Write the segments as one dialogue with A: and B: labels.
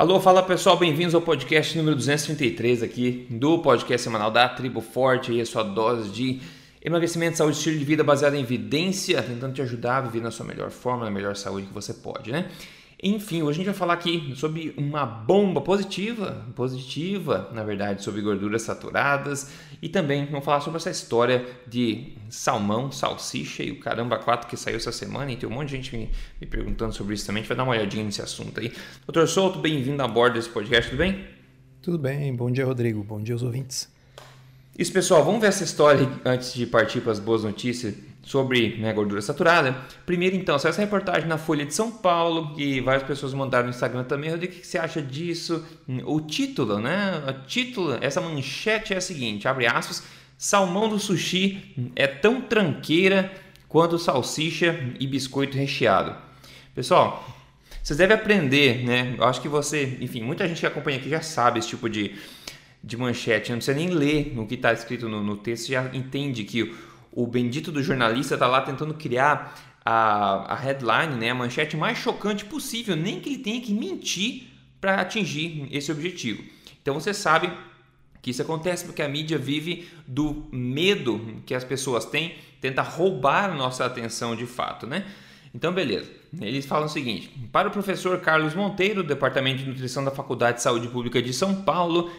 A: Alô, fala pessoal, bem-vindos ao podcast número 233 aqui do podcast semanal da Tribo Forte, aí a sua dose de emagrecimento, saúde e estilo de vida baseado em evidência, tentando te ajudar a viver na sua melhor forma, na melhor saúde que você pode, né? Enfim, hoje a gente vai falar aqui sobre uma bomba positiva, positiva, na verdade, sobre gorduras saturadas e também vamos falar sobre essa história de salmão, salsicha e o caramba 4 que saiu essa semana e tem um monte de gente me, me perguntando sobre isso também. A gente vai dar uma olhadinha nesse assunto aí. Doutor Souto, bem-vindo a bordo desse podcast, tudo bem?
B: Tudo bem, bom dia, Rodrigo, bom dia aos ouvintes.
A: Isso, pessoal, vamos ver essa história antes de partir para as boas notícias sobre né, gordura saturada. Primeiro, então, essa reportagem na Folha de São Paulo e várias pessoas mandaram no Instagram também. O que você acha disso? O título, né? O título, essa manchete é a seguinte: abre aspas, salmão do sushi é tão tranqueira quanto salsicha e biscoito recheado. Pessoal, vocês devem aprender, né? Eu acho que você, enfim, muita gente que acompanha aqui já sabe esse tipo de, de manchete, não precisa nem ler o que está escrito no, no texto, já entende que o bendito do jornalista está lá tentando criar a, a headline, né, a manchete mais chocante possível, nem que ele tenha que mentir para atingir esse objetivo. Então você sabe que isso acontece porque a mídia vive do medo que as pessoas têm, tenta roubar nossa atenção de fato, né? Então, beleza. Eles falam o seguinte: para o professor Carlos Monteiro, do Departamento de Nutrição da Faculdade de Saúde Pública de São Paulo,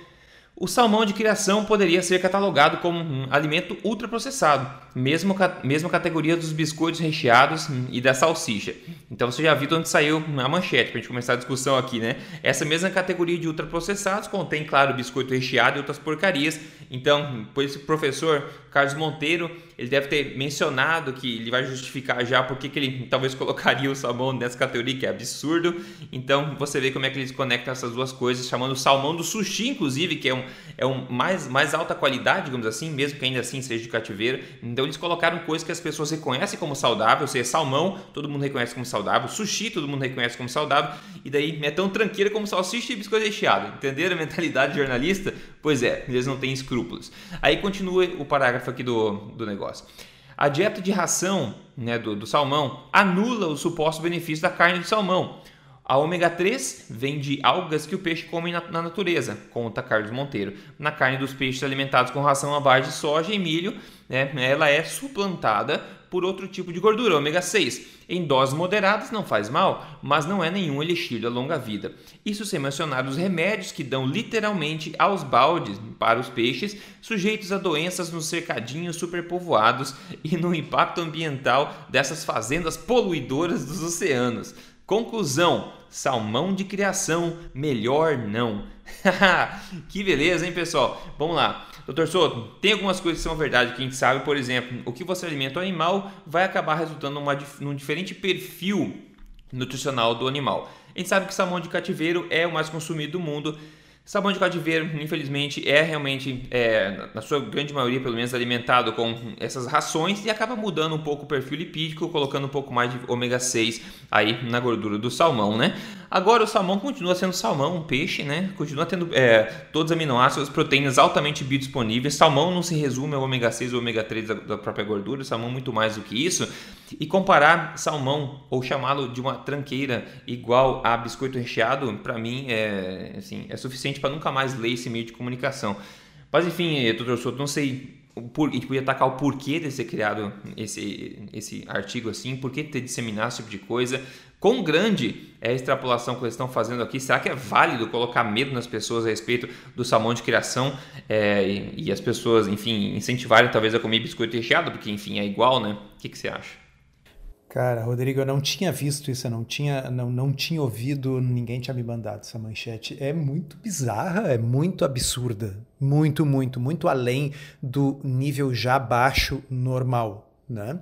A: o salmão de criação poderia ser catalogado como um alimento ultraprocessado, mesmo mesma categoria dos biscoitos recheados e da salsicha. Então você já viu de onde saiu a manchete, para a gente começar a discussão aqui, né? Essa mesma categoria de ultraprocessados contém, claro, biscoito recheado e outras porcarias. Então, por esse professor Carlos Monteiro, ele deve ter mencionado que ele vai justificar já porque que ele talvez colocaria o salmão nessa categoria, que é absurdo. Então, você vê como é que eles conectam essas duas coisas, chamando o salmão do sushi, inclusive, que é um, é um mais, mais alta qualidade, digamos assim, mesmo que ainda assim seja de cativeiro. Então, eles colocaram coisas que as pessoas reconhecem como saudável, ou seja, salmão, todo mundo reconhece como saudável, sushi, todo mundo reconhece como saudável, e daí é tão tranqueira como salsicha e biscoito recheado. Entenderam a mentalidade jornalista? Pois é, eles não têm escrúpulos. Aí continua o parágrafo aqui do, do negócio A dieta de ração né, do, do salmão anula o suposto benefício da carne de salmão. A ômega 3 vem de algas que o peixe come na, na, natureza, conta Carlos Monteiro. Na carne dos peixes alimentados com ração à base de soja e milho, né, ela é suplantada por outro tipo de gordura, ômega 6. Em doses moderadas não faz mal, mas não é nenhum elixir da longa vida. Isso sem mencionar os remédios que dão literalmente aos baldes para os peixes sujeitos a doenças nos cercadinhos superpovoados e no impacto ambiental dessas fazendas poluidoras dos oceanos. Conclusão: salmão de criação, melhor não. que beleza, hein, pessoal? Vamos lá. Doutor Soto, tem algumas coisas que são verdade que a gente sabe, por exemplo, o que você alimenta o animal vai acabar resultando numa, num diferente perfil nutricional do animal. A gente sabe que salmão de cativeiro é o mais consumido do mundo. Sabão de cativeiro, infelizmente, é realmente, é, na sua grande maioria, pelo menos, alimentado com essas rações e acaba mudando um pouco o perfil lipídico, colocando um pouco mais de ômega 6 aí na gordura do salmão, né? Agora o salmão continua sendo salmão, um peixe, né? Continua tendo é, todos os aminoácidos, proteínas altamente biodisponíveis. Salmão não se resume ao ômega 6 ou ômega 3 da, da própria gordura, salmão muito mais do que isso. E comparar salmão ou chamá-lo de uma tranqueira igual a biscoito recheado, para mim é, assim, é suficiente para nunca mais ler esse meio de comunicação. Mas enfim, doutor Souto, não sei por, gente podia atacar o porquê de ser criado esse, esse artigo assim, por que ter disseminado esse tipo de coisa, Quão grande é a extrapolação que eles estão fazendo aqui? Será que é válido colocar medo nas pessoas a respeito do salmão de criação é, e, e, as pessoas, enfim, incentivarem talvez a comer biscoito recheado, porque, enfim, é igual, né? O que, que você acha?
B: Cara, Rodrigo, eu não tinha visto isso, eu não tinha, não, não tinha ouvido, ninguém tinha me mandado essa manchete. É muito bizarra, é muito absurda. Muito, muito, muito além do nível já baixo normal, né?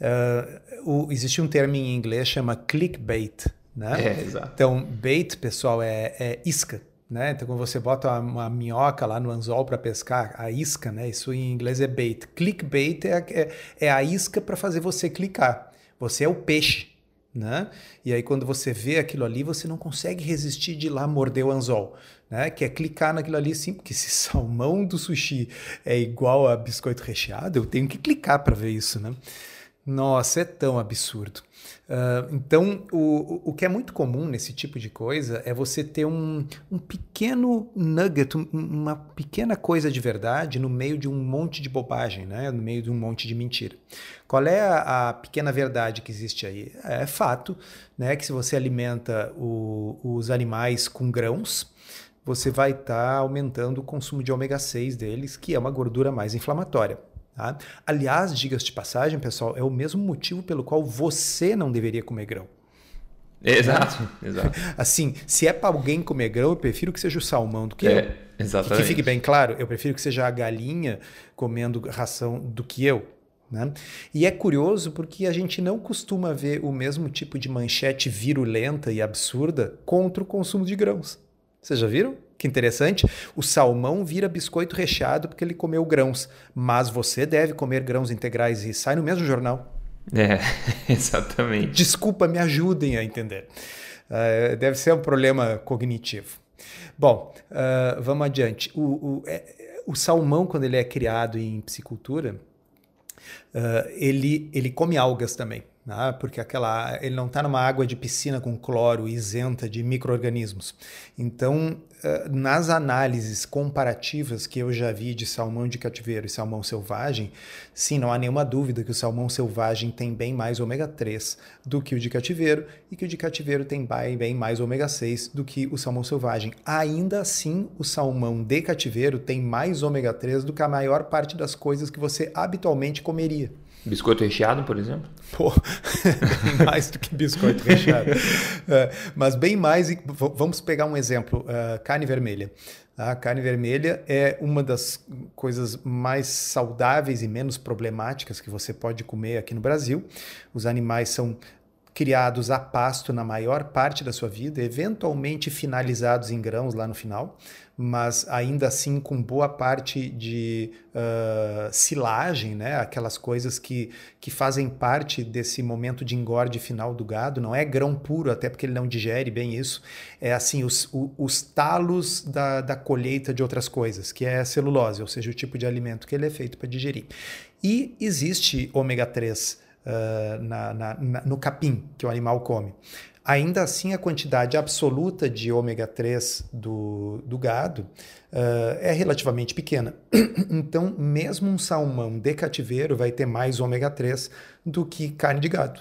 B: Uh, o, existe um termo em inglês chama clickbait, né?
A: É, exato.
B: Então, bait, pessoal, é, é isca. Né? Então, quando você bota uma, uma minhoca lá no anzol para pescar, a isca, né? isso em inglês é bait. Clickbait é, é, é a isca para fazer você clicar. Você é o peixe. Né? E aí, quando você vê aquilo ali, você não consegue resistir de ir lá morder o anzol. Né? Que é clicar naquilo ali, sim, porque se salmão do sushi é igual a biscoito recheado, eu tenho que clicar para ver isso. Né? Nossa, é tão absurdo. Uh, então, o, o que é muito comum nesse tipo de coisa é você ter um, um pequeno nugget, um, uma pequena coisa de verdade no meio de um monte de bobagem, né? no meio de um monte de mentira. Qual é a, a pequena verdade que existe aí? É fato né, que se você alimenta o, os animais com grãos, você vai estar tá aumentando o consumo de ômega 6 deles, que é uma gordura mais inflamatória. Tá? Aliás, diga-se de passagem, pessoal, é o mesmo motivo pelo qual você não deveria comer grão.
A: Exato, exato.
B: Assim, se é para alguém comer grão, eu prefiro que seja o salmão do que
A: é,
B: eu.
A: Exatamente.
B: Que fique bem claro, eu prefiro que seja a galinha comendo ração do que eu. Né? E é curioso porque a gente não costuma ver o mesmo tipo de manchete virulenta e absurda contra o consumo de grãos. Vocês já viram? Que interessante. O salmão vira biscoito recheado porque ele comeu grãos. Mas você deve comer grãos integrais e sai no mesmo jornal.
A: É, exatamente.
B: Desculpa, me ajudem a entender. Uh, deve ser um problema cognitivo. Bom, uh, vamos adiante. O, o, é, o, salmão, quando ele é criado em piscicultura, uh, ele, ele come algas também né? porque aquela, ele não está numa água de piscina com cloro isenta de micro-organismos. Então, eh, nas análises comparativas que eu já vi de salmão de cativeiro e salmão selvagem, sim, não há nenhuma dúvida que o salmão selvagem tem bem mais ômega 3 do que o de cativeiro e que o de cativeiro tem bem mais ômega 6 do que o salmão selvagem. Ainda assim, o salmão de cativeiro tem mais ômega 3 do que a maior parte das coisas que você habitualmente comeria.
A: Biscoito recheado, por exemplo?
B: Pô, bem mais do que biscoito recheado. É, mas bem mais. Vamos pegar um exemplo: uh, carne vermelha. A carne vermelha é uma das coisas mais saudáveis e menos problemáticas que você pode comer aqui no Brasil. Os animais são criados a pasto na maior parte da sua vida, eventualmente finalizados em grãos lá no final, mas ainda assim com boa parte de uh, silagem, né? aquelas coisas que, que fazem parte desse momento de engorde final do gado. Não é grão puro, até porque ele não digere bem isso. É assim, os, os, os talos da, da colheita de outras coisas, que é a celulose, ou seja, o tipo de alimento que ele é feito para digerir. E existe ômega 3 uh, na, na, na, no capim que o animal come. Ainda assim, a quantidade absoluta de ômega 3 do, do gado uh, é relativamente pequena. então, mesmo um salmão de cativeiro vai ter mais ômega 3 do que carne de gado.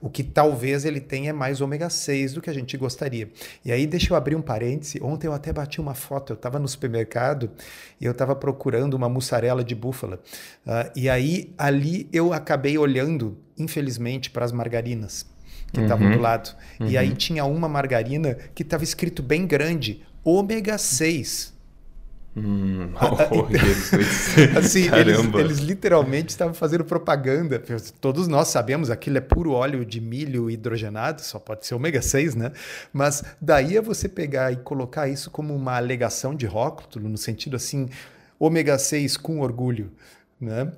B: O que talvez ele tenha mais ômega 6 do que a gente gostaria. E aí, deixa eu abrir um parêntese. Ontem eu até bati uma foto. Eu estava no supermercado e eu estava procurando uma mussarela de búfala. Uh, e aí, ali eu acabei olhando, infelizmente, para as margarinas que estavam uhum. do lado. Uhum. E aí uhum. tinha uma margarina que estava escrito bem grande: ômega 6.
A: Hum, oh,
B: assim, eles, eles, literalmente estavam fazendo propaganda. Todos nós sabemos, aquilo é puro óleo de milho hidrogenado, só pode ser ômega 6, né? Mas daí é você pegar e colocar isso como uma alegação de rótulo, no sentido assim, ômega 6 com orgulho, né?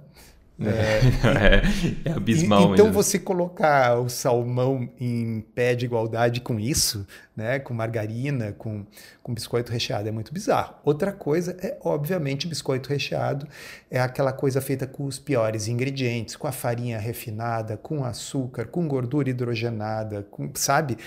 A: É, é, é abismal.
B: E, então mesmo. você colocar o salmão em pé de igualdade com isso, né, com margarina, com, com biscoito recheado, é muito bizarro. Outra coisa é, obviamente, biscoito recheado é aquela coisa feita com os piores ingredientes, com a farinha refinada, com açúcar, com gordura hidrogenada, com, sabe?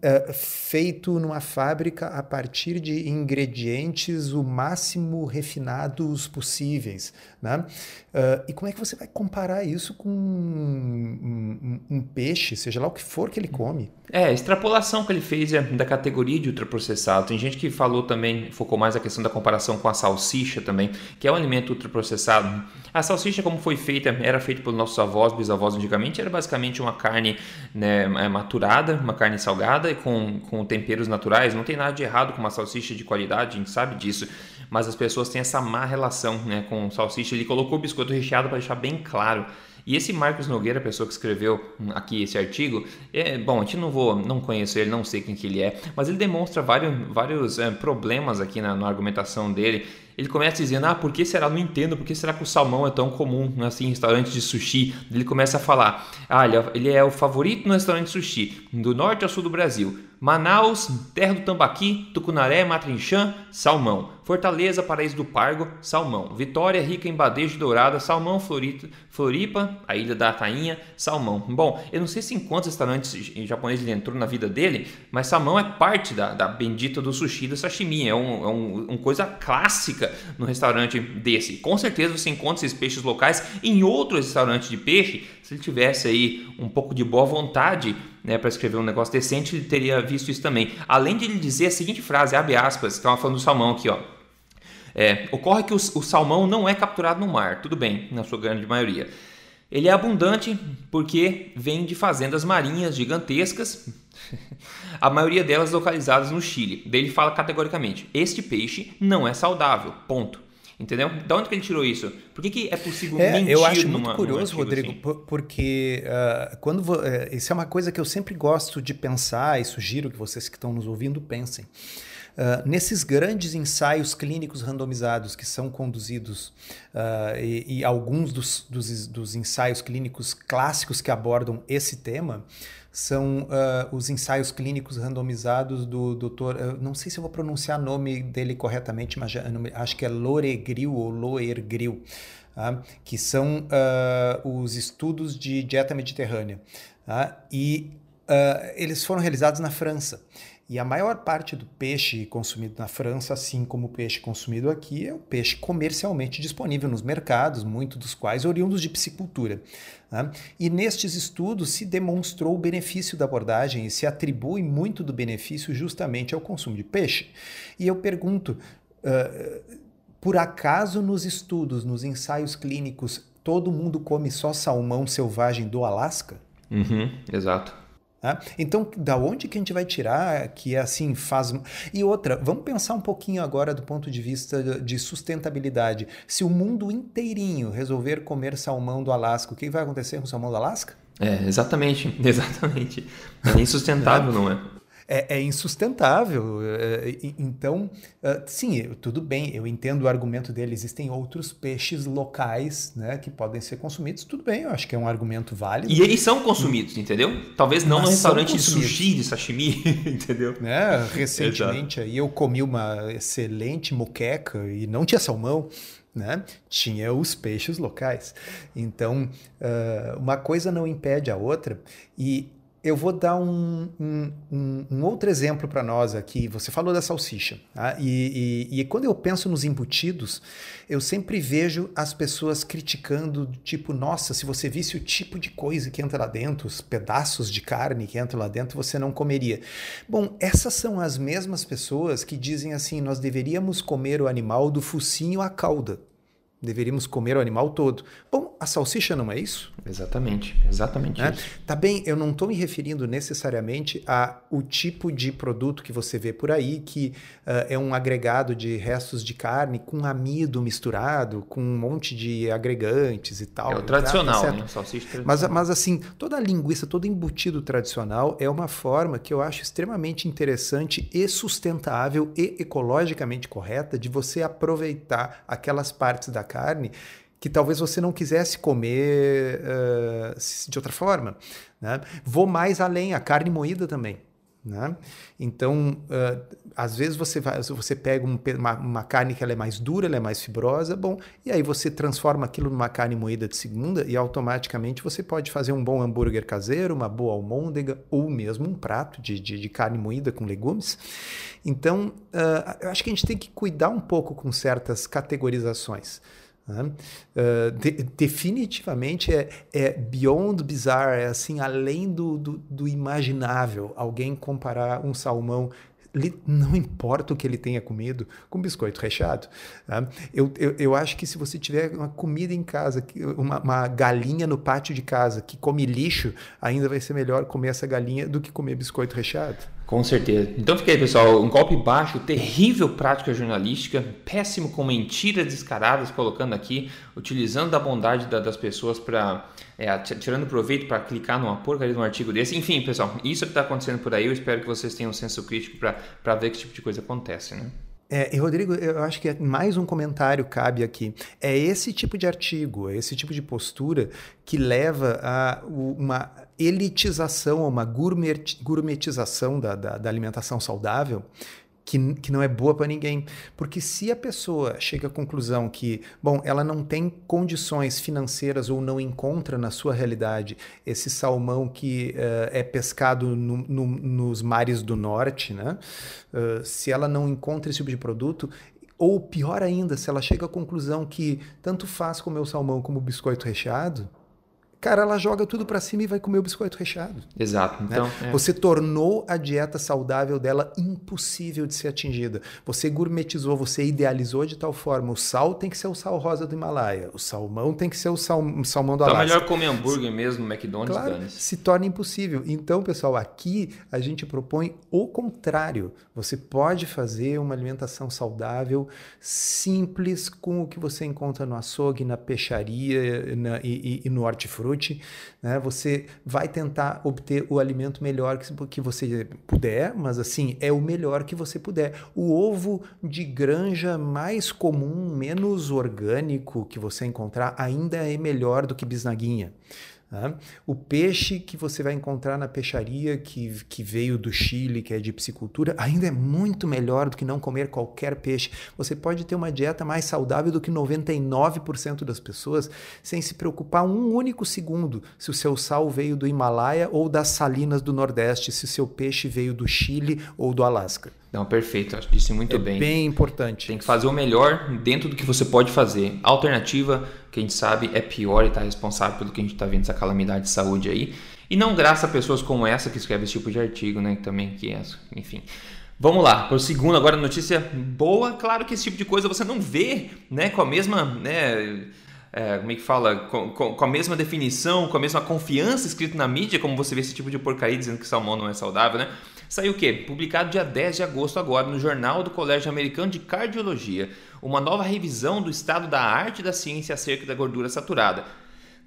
B: É, feito numa fábrica a partir de ingredientes o máximo refinados possíveis, né? Uh, e como é que você vai comparar isso com um, um, um, peixe, seja lá o que for que ele come?
A: É, a extrapolação que ele fez é da categoria de ultraprocessado. Tem gente que falou também, focou mais a questão da comparação com a salsicha também, que é um alimento ultraprocessado. A salsicha, como foi feita, era feita pelos nossos avós, bisavós antigamente, era basicamente uma carne né, maturada, uma carne salgada e com, com temperos naturais. Não tem nada de errado com uma salsicha de qualidade, a gente sabe disso mas as pessoas têm essa má relação né, com salsicha. Ele colocou o biscoito recheado para deixar bem claro e esse Marcos Nogueira, a pessoa que escreveu aqui esse artigo, é bom, a gente não vou, não conheço ele, não sei quem que ele é, mas ele demonstra vários, vários é, problemas aqui na, na, argumentação dele. Ele começa dizendo, ah, por que será? Não entendo, por que será que o salmão é tão comum assim, em restaurantes de sushi? Ele começa a falar, ah, ele é o favorito no restaurante de sushi, do norte ao sul do Brasil. Manaus, Terra do Tambaqui, Tucunaré, Matrinchã, salmão. Fortaleza, Paraíso do Pargo, salmão. Vitória, rica em badejo dourada, salmão. Florita, Floripa, a Ilha da Tainha, salmão. Bom, eu não sei se em quantos restaurantes japoneses ele entrou na vida dele, mas salmão é parte da, da bendita do sushi do sashimi. É um, é um, uma coisa clássica no restaurante desse. Com certeza você encontra esses peixes locais em outros restaurantes de peixe. Se ele tivesse aí um pouco de boa vontade né, para escrever um negócio decente, ele teria visto isso também. Além de ele dizer a seguinte frase, abre aspas, estava falando do salmão aqui, ó. É, ocorre que o, o salmão não é capturado no mar, tudo bem, na sua grande maioria. Ele é abundante porque vem de fazendas marinhas gigantescas, a maioria delas localizadas no Chile. Daí ele fala categoricamente: este peixe não é saudável. Ponto. Entendeu? Da onde que ele tirou isso? Por que, que é possível
B: é,
A: mentir
B: Eu acho
A: numa,
B: muito curioso, Rodrigo,
A: assim?
B: porque uh, quando uh, isso é uma coisa que eu sempre gosto de pensar e sugiro que vocês que estão nos ouvindo pensem. Uh, nesses grandes ensaios clínicos randomizados que são conduzidos uh, e, e, alguns dos, dos, dos, ensaios clínicos clássicos que abordam esse tema são uh, os ensaios clínicos randomizados do doutor, não sei se eu vou pronunciar o nome dele corretamente, mas já, acho que é Loregril ou Loergril, tá? que são os estudos de dieta mediterrânea. Tá? E eles foram realizados na França. E a maior parte do peixe consumido na França, assim como o peixe consumido aqui, é o peixe comercialmente disponível nos mercados, muitos dos quais oriundos de piscicultura. Né? E nestes estudos se demonstrou o benefício da abordagem e se atribui muito do benefício justamente ao consumo de peixe. E eu pergunto, uh, por acaso nos estudos, nos ensaios clínicos, todo mundo come só salmão selvagem do Alasca?
A: Uhum, exato.
B: Né? Então, da onde que a gente vai tirar que assim faz. E outra, vamos pensar um pouquinho agora do ponto de vista de sustentabilidade. Se o mundo inteirinho resolver comer salmão do Alasca, o que vai acontecer com o salmão do Alasca?
A: É, exatamente, exatamente. É insustentável, não é?
B: É, é insustentável. É, então, uh, sim, tudo bem, eu entendo o argumento dele. Existem outros peixes locais né, que podem ser consumidos. Tudo bem, eu acho que é um argumento válido.
A: E eles são consumidos, entendeu? Talvez não Mas no restaurante de sushi, de sashimi, entendeu?
B: Né? Recentemente aí eu comi uma excelente moqueca e não tinha salmão. Né? Tinha os peixes locais. Então, uh, uma coisa não impede a outra, e eu vou dar um, um, um, outro exemplo para nós aqui. Você falou da salsicha. Tá? E, e, e, quando eu penso nos embutidos, eu sempre vejo as pessoas criticando, tipo, nossa, se você visse o tipo de coisa que entra lá dentro, os pedaços de carne que entram lá dentro, você não comeria. Bom, essas são as mesmas pessoas que dizem assim: nós deveríamos comer o animal do focinho à cauda. Deveríamos comer o animal todo. Bom, a salsicha não é isso?
A: Exatamente, exatamente
B: né?
A: isso.
B: Tá bem, eu não estou me referindo necessariamente a o tipo de produto que você vê por aí, que uh, é um agregado de restos de carne com amido misturado, com um monte de agregantes e tal.
A: É o tradicional, tá, né? Salsicha tradicional.
B: Mas, mas assim, toda a linguiça, todo embutido tradicional é uma forma que eu acho extremamente interessante e sustentável e ecologicamente correta de você aproveitar aquelas partes da carne que talvez você não quisesse comer uh, de outra forma. Né? Vou mais além, a carne moída também. Né? Então, uh, às vezes você, vai, você pega um, uma, uma, carne que ela é mais dura, ela é mais fibrosa, bom, e aí você transforma aquilo numa carne moída de segunda e automaticamente você pode fazer um bom hambúrguer caseiro, uma boa almôndega ou mesmo um prato de, de, de carne moída com legumes. Então, uh, eu acho que a gente tem que cuidar um pouco com certas categorizações. Uh, de, definitivamente é, é beyond bizarre, é assim, além do, do, do imaginável, alguém comparar um salmão não importa o que ele tenha comido, com biscoito recheado. Tá? Eu, eu, eu, acho que se você tiver uma comida em casa, uma, uma, galinha no pátio de casa que come lixo, ainda vai ser melhor comer essa galinha do que comer biscoito recheado.
A: Com certeza. Então fica aí, pessoal. Um golpe baixo, terrível prática jornalística, péssimo com mentiras descaradas, colocando aqui, utilizando a bondade da, das pessoas para. É, tirando proveito para clicar numa porcaria de um artigo desse. Enfim, pessoal, isso que está acontecendo por aí. Eu espero que vocês tenham um senso crítico para ver que tipo de coisa acontece, né?
B: É, e Rodrigo, eu acho que mais um comentário cabe aqui. É esse tipo de artigo, é esse tipo de postura que leva a uma elitização, uma gourmetização da, da, da alimentação saudável que, que não é boa para ninguém. Porque se a pessoa chega à conclusão que, bom, ela não tem condições financeiras ou não encontra na sua realidade esse salmão que uh, é pescado no, no, nos mares do norte, né? Uh, se ela não encontra esse tipo de produto, ou pior ainda, se ela chega à conclusão que tanto faz comer o salmão como o biscoito recheado, cara, ela joga tudo para cima e vai comer o biscoito recheado.
A: Exato.
B: Né?
A: Então,
B: é. Você tornou a dieta saudável dela impossível de ser atingida. Você gourmetizou, você idealizou de tal forma. O sal tem que ser o sal rosa do Himalaia. O salmão tem que ser o sal, salmão do então,
A: Alasca. Então é melhor comer hambúrguer mesmo no McDonald's.
B: Claro, se torna impossível. Então, pessoal, aqui a gente propõe o contrário. Você pode fazer uma alimentação saudável, simples, com o que você encontra no açougue, na peixaria na, e, e, e no hortifruti né? Você vai tentar obter o alimento melhor que, que você puder, mas assim, é o melhor que você puder. O ovo de granja mais comum, menos orgânico que você encontrar, ainda é melhor do que bisnaguinha. Tá? O peixe que você vai encontrar na peixaria que, que veio do Chile, que é de piscicultura, ainda é muito melhor do que não comer qualquer peixe. Você pode ter uma dieta mais saudável do que 99% das pessoas sem se preocupar um único segundo se o seu sal veio do Himalaia ou das salinas do Nordeste, se o seu peixe veio do Chile ou do Alasca.
A: Não, perfeito. Acho que disse muito
B: é
A: bem.
B: Bem importante.
A: Tem que fazer o melhor dentro do que você pode fazer. Alternativa, a gente sabe, é pior e está responsável pelo que a gente está vendo essa calamidade de saúde aí. E não graças a pessoas como essa que escrevem esse tipo de artigo, né? Também que é, enfim. Vamos lá, para o segundo agora notícia boa. Claro que esse tipo de coisa você não vê, né? Com a mesma, né? É, como é que fala? Com, com, com, a mesma definição, com a mesma confiança escrito na mídia, como você vê esse tipo de porcaria dizendo que salmão não é saudável, né? Saiu o quê? Publicado dia 10 de agosto agora no Jornal do Colégio Americano de Cardiologia, uma nova revisão do estado da arte da ciência acerca da gordura saturada.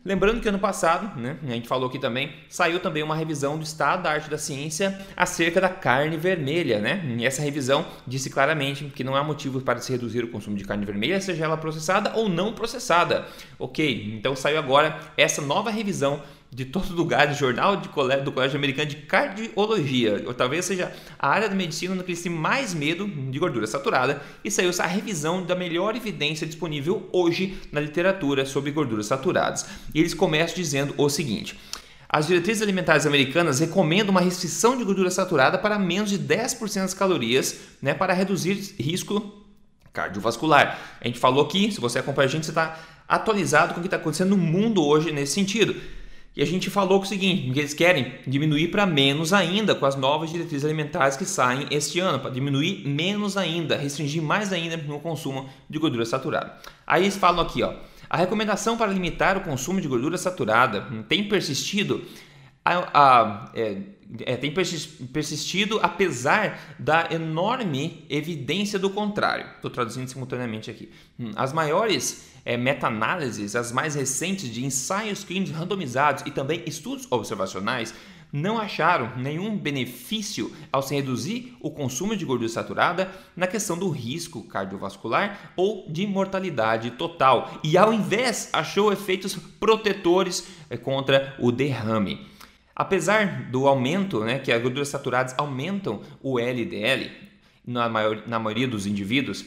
A: Lembrando que ano passado, né, a gente falou aqui também, saiu também uma revisão do estado da arte da ciência acerca da carne vermelha, né? E essa revisão disse claramente que não há motivo para se reduzir o consumo de carne vermelha, seja ela processada ou não processada. Ok, então saiu agora essa nova revisão de todo lugar, do jornal de colégio, do Colégio Americano de Cardiologia, ou talvez seja a área da medicina no que eles têm mais medo de gordura saturada, e saiu essa revisão da melhor evidência disponível hoje na literatura sobre gorduras saturadas. E eles começam dizendo o seguinte. As diretrizes alimentares americanas recomendam uma restrição de gordura saturada para menos de 10% das calorias, né, para reduzir risco cardiovascular. A gente falou aqui, se você acompanha a gente, você está atualizado com o que está acontecendo no mundo hoje nesse sentido. E a gente falou o seguinte, que eles querem diminuir para menos ainda com as novas diretrizes alimentares que saem este ano, para diminuir menos ainda, restringir mais ainda no consumo de gordura saturada. Aí eles falam aqui, ó, a recomendação para limitar o consumo de gordura saturada tem persistido a, a, é, é, tem persistido apesar da enorme evidência do contrário. Estou traduzindo simultaneamente aqui. Hum, as maiores é, meta-análises, as mais recentes de ensaios clínicos randomizados e também estudos observacionais, não acharam nenhum benefício ao se reduzir o consumo de gordura saturada na questão do risco cardiovascular ou de mortalidade total, e ao invés achou efeitos protetores é, contra o derrame. Apesar do aumento, né, que as gorduras saturadas aumentam o LDL na, maior, na maioria dos indivíduos,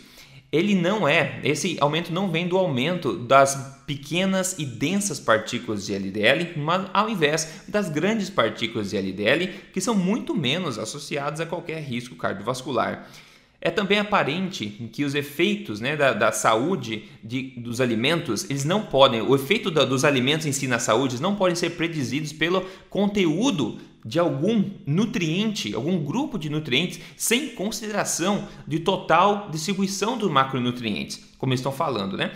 A: ele não é, esse aumento não vem do aumento das pequenas e densas partículas de LDL, mas ao invés das grandes partículas de LDL, que são muito menos associadas a qualquer risco cardiovascular. É também aparente que os efeitos né, da, da saúde de, dos alimentos, eles não podem, o efeito da, dos alimentos em si na saúde não podem ser predizidos pelo conteúdo de algum nutriente, algum grupo de nutrientes, sem consideração de total distribuição dos macronutrientes, como eles estão falando, né?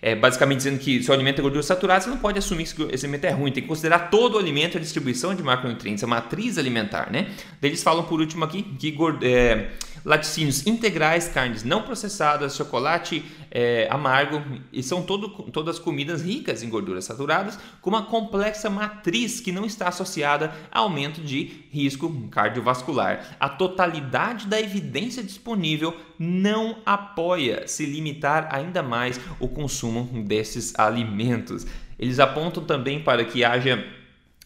A: É, basicamente dizendo que se o alimento é gordura saturada, você não pode assumir que esse alimento é ruim, tem que considerar todo o alimento a distribuição de macronutrientes, a matriz alimentar, né? Eles falam por último aqui que é, laticínios integrais, carnes não processadas, chocolate é, amargo e são todo, todas comidas ricas em gorduras saturadas com uma complexa matriz que não está associada a aumento de risco cardiovascular. A totalidade da evidência disponível não apoia se limitar ainda mais o consumo desses alimentos. Eles apontam também para que haja,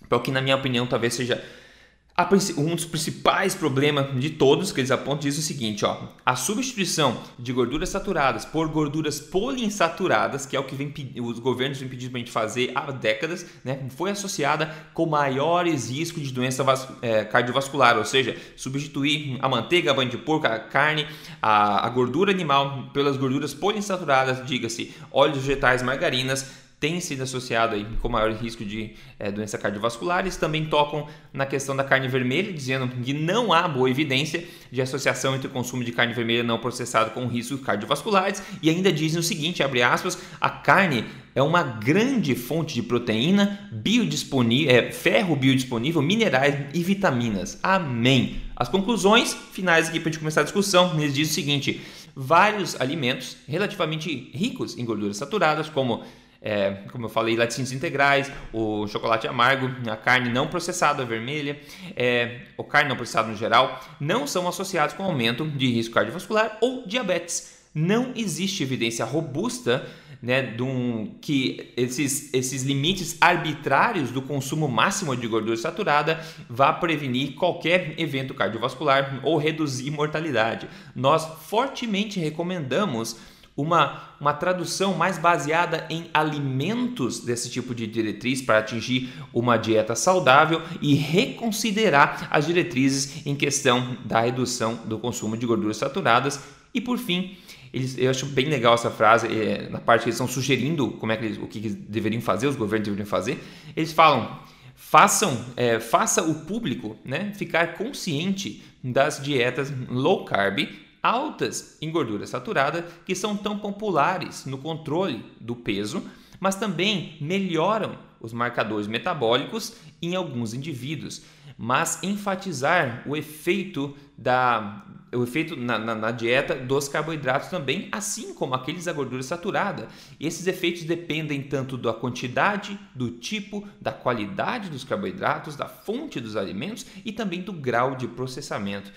A: para o que na minha opinião talvez seja um dos principais problemas de todos que eles apontam diz o seguinte, ó, a substituição de gorduras saturadas por gorduras poliinsaturadas, que é o que vem, os governos vêm pedindo para a gente fazer há décadas, né, foi associada com maiores riscos de doença é, cardiovascular, ou seja, substituir a manteiga, a banha de porco, a carne, a, a gordura animal pelas gorduras poliinsaturadas, diga-se, óleos vegetais, margarinas, tem sido associado aí com maior risco de é, doença cardiovascular. Eles também tocam na questão da carne vermelha, dizendo que não há boa evidência de associação entre o consumo de carne vermelha não processada com riscos cardiovasculares. E ainda dizem o seguinte, abre aspas, a carne é uma grande fonte de proteína, biodisponível, é, ferro biodisponível, minerais e vitaminas. Amém. As conclusões finais aqui para a gente começar a discussão, eles dizem o seguinte, vários alimentos relativamente ricos em gorduras saturadas, como é, como eu falei, laticínios integrais, o chocolate amargo, a carne não processada vermelha, é, ou carne não processada no geral, não são associados com aumento de risco cardiovascular ou diabetes. Não existe evidência robusta né, um, que esses, esses limites arbitrários do consumo máximo de gordura saturada vá prevenir qualquer evento cardiovascular ou reduzir mortalidade. Nós fortemente recomendamos uma, uma tradução mais baseada em alimentos desse tipo de diretriz para atingir uma dieta saudável e reconsiderar as diretrizes em questão da redução do consumo de gorduras saturadas. E por fim, eles, eu acho bem legal essa frase, é, na parte que eles estão sugerindo como é que eles, o que deveriam fazer, os governos deveriam fazer. Eles falam façam, é, faça o público né, ficar consciente das dietas low carb altas em gordura saturada que são tão populares no controle do peso, mas também melhoram os marcadores metabólicos em alguns indivíduos. Mas enfatizar o efeito da o efeito na, na, na, dieta dos carboidratos também, assim como aqueles da gordura saturada. Esses efeitos dependem tanto da quantidade, do tipo, da qualidade dos carboidratos, da fonte dos alimentos e também do grau de processamento.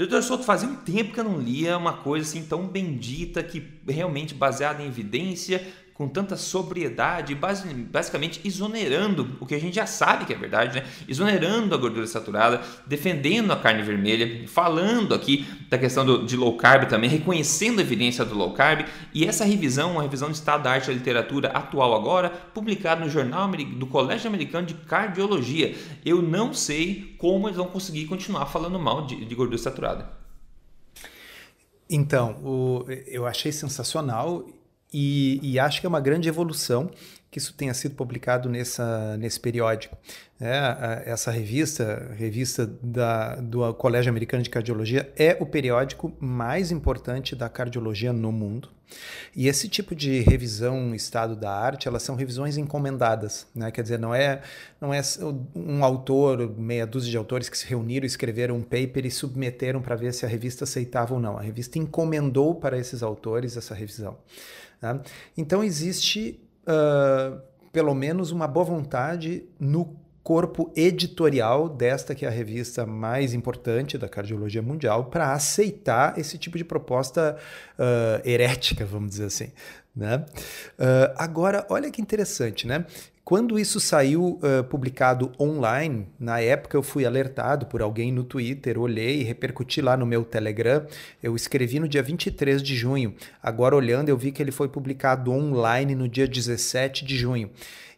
A: Doutor Souto, fazia um tempo que eu não lia uma coisa assim tão bendita que realmente baseada em evidência, com tanta sobriedade, basicamente exonerando o que a gente já sabe que é verdade, né? Exonerando a gordura saturada, defendendo a carne vermelha, falando aqui da questão do, de low carb também, reconhecendo a evidência do low carb. E essa revisão, uma revisão de estado da arte da literatura atual agora, publicada no Jornal do Colégio Americano de Cardiologia. Eu não sei como eles vão conseguir continuar falando mal de, de gordura saturada.
B: Então, o, eu achei sensacional e, e, acho que é uma grande evolução que isso tenha sido publicado nessa, nesse periódico. É, essa revista, revista da, do Colégio Americano de Cardiologia, é o periódico mais importante da cardiologia no mundo. E esse tipo de revisão estado da arte, elas são revisões encomendadas, né? Quer dizer, não é não é um autor, meia dúzia de autores que se reuniram, escreveram um paper e submeteram para ver se a revista aceitava ou não. A revista encomendou para esses autores essa revisão. Tá? Então, existe uh, pelo menos uma boa vontade no corpo editorial desta que é a revista mais importante da cardiologia mundial para aceitar esse tipo de proposta uh, herética, vamos dizer assim. Né? Uh, agora, olha que interessante, né? Quando isso saiu uh, publicado online, na época eu fui alertado por alguém no Twitter, olhei e repercuti lá no meu Telegram. Eu escrevi no dia 23 de junho. Agora, olhando, eu vi que ele foi publicado online no dia 17 de junho.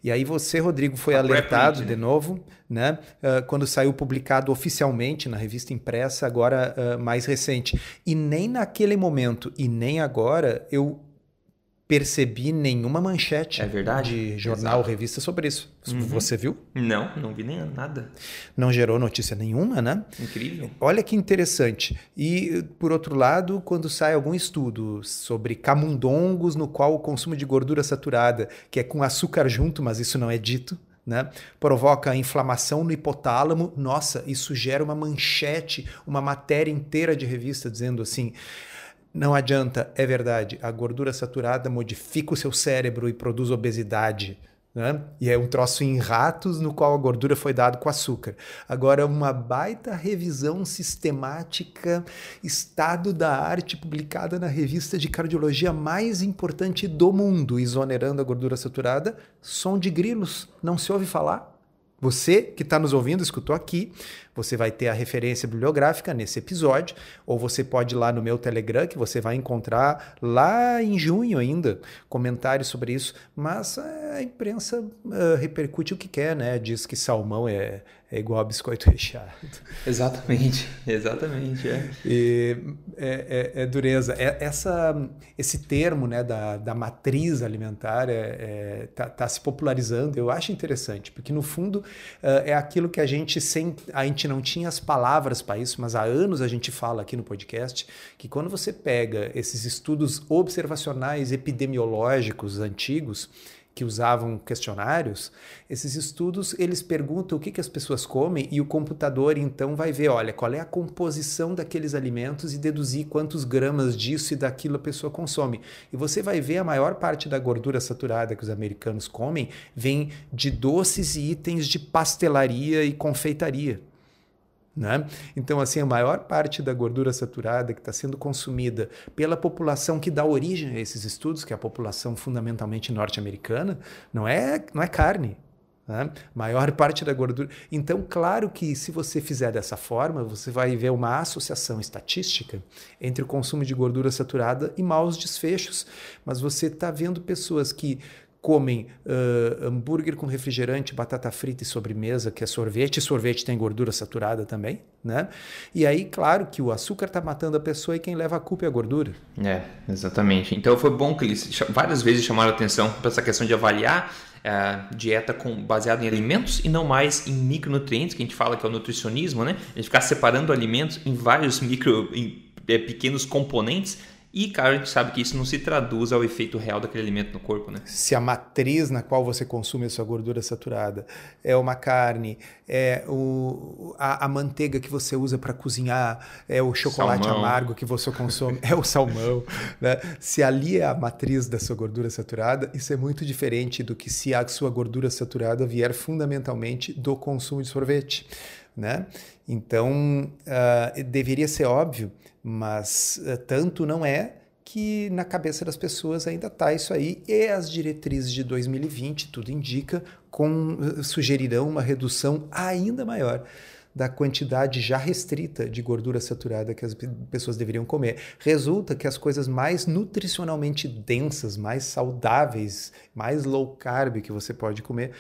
B: E aí você, Rodrigo, foi alertado né? de novo, né? Uh, quando saiu publicado oficialmente na revista impressa, agora uh, mais recente. E nem naquele momento e nem agora eu percebi nenhuma manchete
A: é verdade?
B: de jornal ou revista sobre isso. Uhum. Você viu?
A: Não, não vi nem nada.
B: Não gerou notícia nenhuma, né?
A: Incrível.
B: Olha que interessante. E, por outro lado, quando sai algum estudo sobre camundongos no qual o consumo de gordura saturada, que é com açúcar junto, mas isso não é dito, né? Provoca inflamação no hipotálamo. Nossa, isso gera uma manchete, uma matéria inteira de revista dizendo assim: não adianta, é verdade, a gordura saturada modifica o seu cérebro e produz obesidade. Né? E é um troço em ratos no qual a gordura foi dada com açúcar. Agora, uma baita revisão sistemática, estado da arte, publicada na revista de cardiologia mais importante do mundo, exonerando a gordura saturada, som de grilos. Não se ouve falar? Você que está nos ouvindo, escutou aqui, você vai ter a referência bibliográfica nesse episódio, ou você pode ir lá no meu Telegram, que você vai encontrar lá em junho ainda comentários sobre isso, mas a imprensa uh, repercute o que quer, né? Diz que salmão é, é igual a biscoito recheado.
A: Exatamente, exatamente. É,
B: e, é, é, é dureza. É, essa, esse termo né, da, da matriz alimentar está é, tá, tá se popularizando, eu acho interessante, porque no fundo é aquilo que a gente, sem, a gente não tinha as palavras para isso, mas há anos a gente fala aqui no podcast que quando você pega esses estudos observacionais epidemiológicos antigos, que usavam questionários, esses estudos eles perguntam o que, que as pessoas comem e o computador então vai ver, olha, qual é a composição daqueles alimentos e deduzir quantos gramas disso e daquilo a pessoa consome. E você vai ver a maior parte da gordura saturada que os americanos comem vem de doces e itens de pastelaria e confeitaria. Né? Então, assim, a maior parte da gordura saturada que está sendo consumida pela população que dá origem a esses estudos, que é a população fundamentalmente norte-americana, não é, não é carne. Né? Maior parte da gordura. Então, claro que se você fizer dessa forma, você vai ver uma associação estatística entre o consumo de gordura saturada e maus desfechos. Mas você está vendo pessoas que comem uh, hambúrguer com refrigerante, batata frita e sobremesa, que é sorvete. Sorvete tem gordura saturada também, né? E aí, claro que o açúcar está matando a pessoa e quem leva a culpa é a gordura.
A: É, exatamente. Então foi bom que eles várias vezes chamaram atenção para essa questão de avaliar uh, dieta com, baseada em alimentos e não mais em micronutrientes, que a gente fala que é o nutricionismo, né? A gente ficar separando alimentos em vários micro, em, é, pequenos componentes e, cara, a gente sabe que isso não se traduz ao efeito real daquele alimento no corpo, né?
B: Se a matriz na qual você consome a sua gordura saturada é uma carne, é o, a, a manteiga que você usa para cozinhar, é o chocolate salmão. amargo que você consome, é o salmão, né? Se ali é a matriz da sua gordura saturada, isso é muito diferente do que se a sua gordura saturada vier fundamentalmente do consumo de sorvete, né? Então, uh, deveria ser óbvio mas uh, tanto não é que na cabeça das pessoas ainda está isso aí e as diretrizes de 2020, tudo indica, com, uh, sugerirão uma redução ainda maior da quantidade já restrita de gordura saturada que as pessoas deveriam comer. Resulta que as coisas mais nutricionalmente densas, mais saudáveis, mais low carb que você pode comer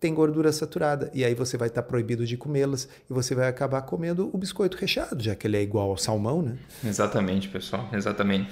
B: tem gordura saturada. E aí você vai estar tá proibido de comê-las e você vai acabar comendo o biscoito recheado, já que ele é igual ao salmão, né?
A: Exatamente, pessoal, exatamente.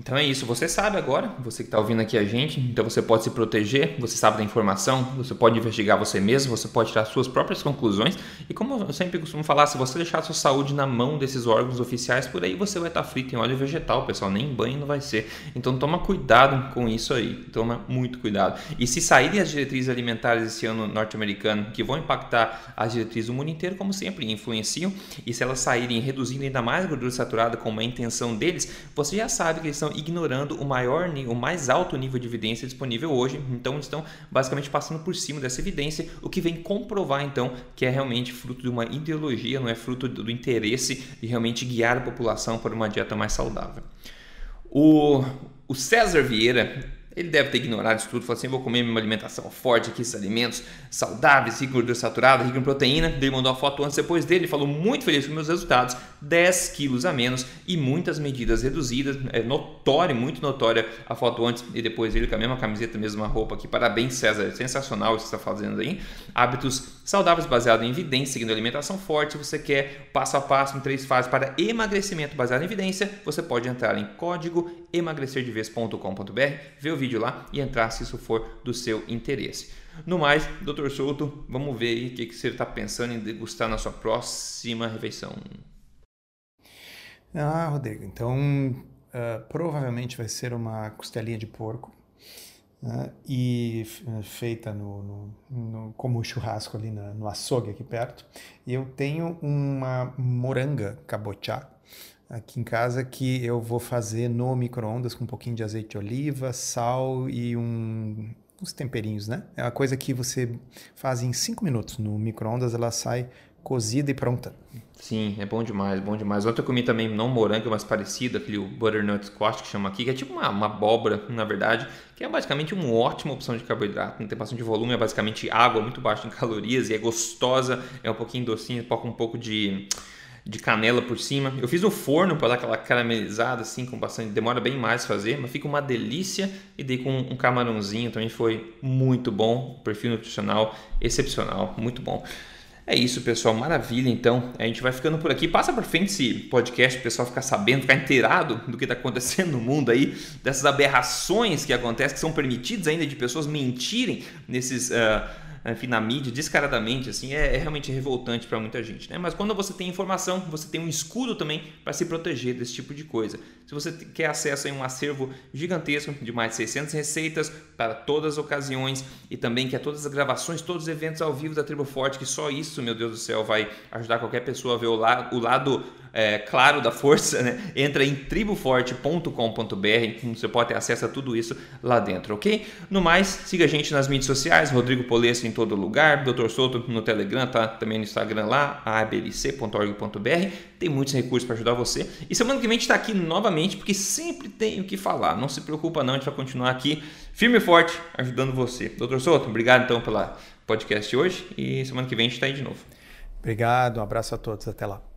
A: Então é isso, você sabe agora, você que está ouvindo aqui a gente, então você pode se proteger, você sabe da informação, você pode investigar você mesmo, você pode tirar suas próprias conclusões e como eu sempre costumo falar, se você deixar sua saúde na mão desses órgãos oficiais, por aí você vai estar tá frito em óleo vegetal, pessoal, nem banho não vai ser. Então toma cuidado com isso aí, toma muito cuidado. E se saírem as diretrizes alimentares esse ano norte-americano, que vão impactar as diretrizes do mundo inteiro, como sempre, influenciam, e se elas saírem reduzindo ainda mais gordura saturada, como é a intenção deles, você já sabe que eles estão estão ignorando o maior, o mais alto nível de evidência disponível hoje. Então estão basicamente passando por cima dessa evidência, o que vem comprovar então que é realmente fruto de uma ideologia, não é fruto do interesse de realmente guiar a população para uma dieta mais saudável. O, o César Vieira ele deve ter ignorado isso tudo, falou assim: vou comer uma alimentação forte aqui, esses alimentos saudáveis, ricos em gordura saturada, ricos em proteína. Ele mandou a foto antes depois dele, falou muito feliz com meus resultados, 10 quilos a menos e muitas medidas reduzidas. É notório, muito notória a foto antes e depois dele com a mesma camiseta, mesma roupa aqui. Parabéns, César, sensacional isso que você está fazendo aí. Hábitos saudáveis baseados em evidência, seguindo alimentação forte. Você quer passo a passo em três fases para emagrecimento baseado em evidência, você pode entrar em código emagrecerdevez.com.br, ver o vídeo lá e entrar se isso for do seu interesse. No mais, Dr. Souto, vamos ver aí o que você está pensando em degustar na sua próxima refeição.
B: Ah, Rodrigo, então uh, provavelmente vai ser uma costelinha de porco né? e feita no, no, no, como churrasco ali na, no açougue aqui perto. E eu tenho uma moranga cabochá aqui em casa que eu vou fazer no micro-ondas com um pouquinho de azeite de oliva, sal e um, uns temperinhos, né? É uma coisa que você faz em 5 minutos no micro-ondas, ela sai cozida e pronta.
A: Sim, é bom demais, bom demais. Ontem eu comi também não morango, mas parecido, aquele butternut squash que chama aqui, que é tipo uma, uma abóbora, na verdade, que é basicamente uma ótima opção de carboidrato, não tem bastante volume, é basicamente água, muito baixa em calorias e é gostosa, é um pouquinho docinha, com um pouco de de canela por cima. Eu fiz no forno para dar aquela caramelizada assim, com bastante, demora bem mais fazer, mas fica uma delícia e dei com um camarãozinho, também foi muito bom, perfil nutricional excepcional, muito bom. É isso, pessoal. Maravilha, então. A gente vai ficando por aqui. Passa para frente esse podcast, o pessoal ficar sabendo, ficar inteirado do que está acontecendo no mundo aí, dessas aberrações que acontecem, que são permitidas ainda de pessoas mentirem nesses. Uh, enfim, na mídia, descaradamente, assim, é, é realmente revoltante para muita gente. Né? Mas quando você tem informação, você tem um escudo também para se proteger desse tipo de coisa. Se você quer acesso a um acervo gigantesco de mais de 600 receitas para todas as ocasiões e também quer todas as gravações, todos os eventos ao vivo da Tribo Forte, que só isso, meu Deus do céu, vai ajudar qualquer pessoa a ver o, la o lado é, claro da força, né? entra em triboforte.com.br, você pode ter acesso a tudo isso lá dentro, ok? No mais, siga a gente nas mídias sociais, Rodrigo Polesso em todo lugar, Dr. Souto no Telegram, tá também no Instagram lá, ablc.org.br, tem muitos recursos para ajudar você. E semana que vem a gente está aqui novamente, porque sempre tem o que falar, não se preocupa não, a gente vai continuar aqui firme e forte ajudando você. Dr. Souto, obrigado então pela podcast hoje e semana que vem a gente está aí de novo.
B: Obrigado, um abraço a todos, até lá.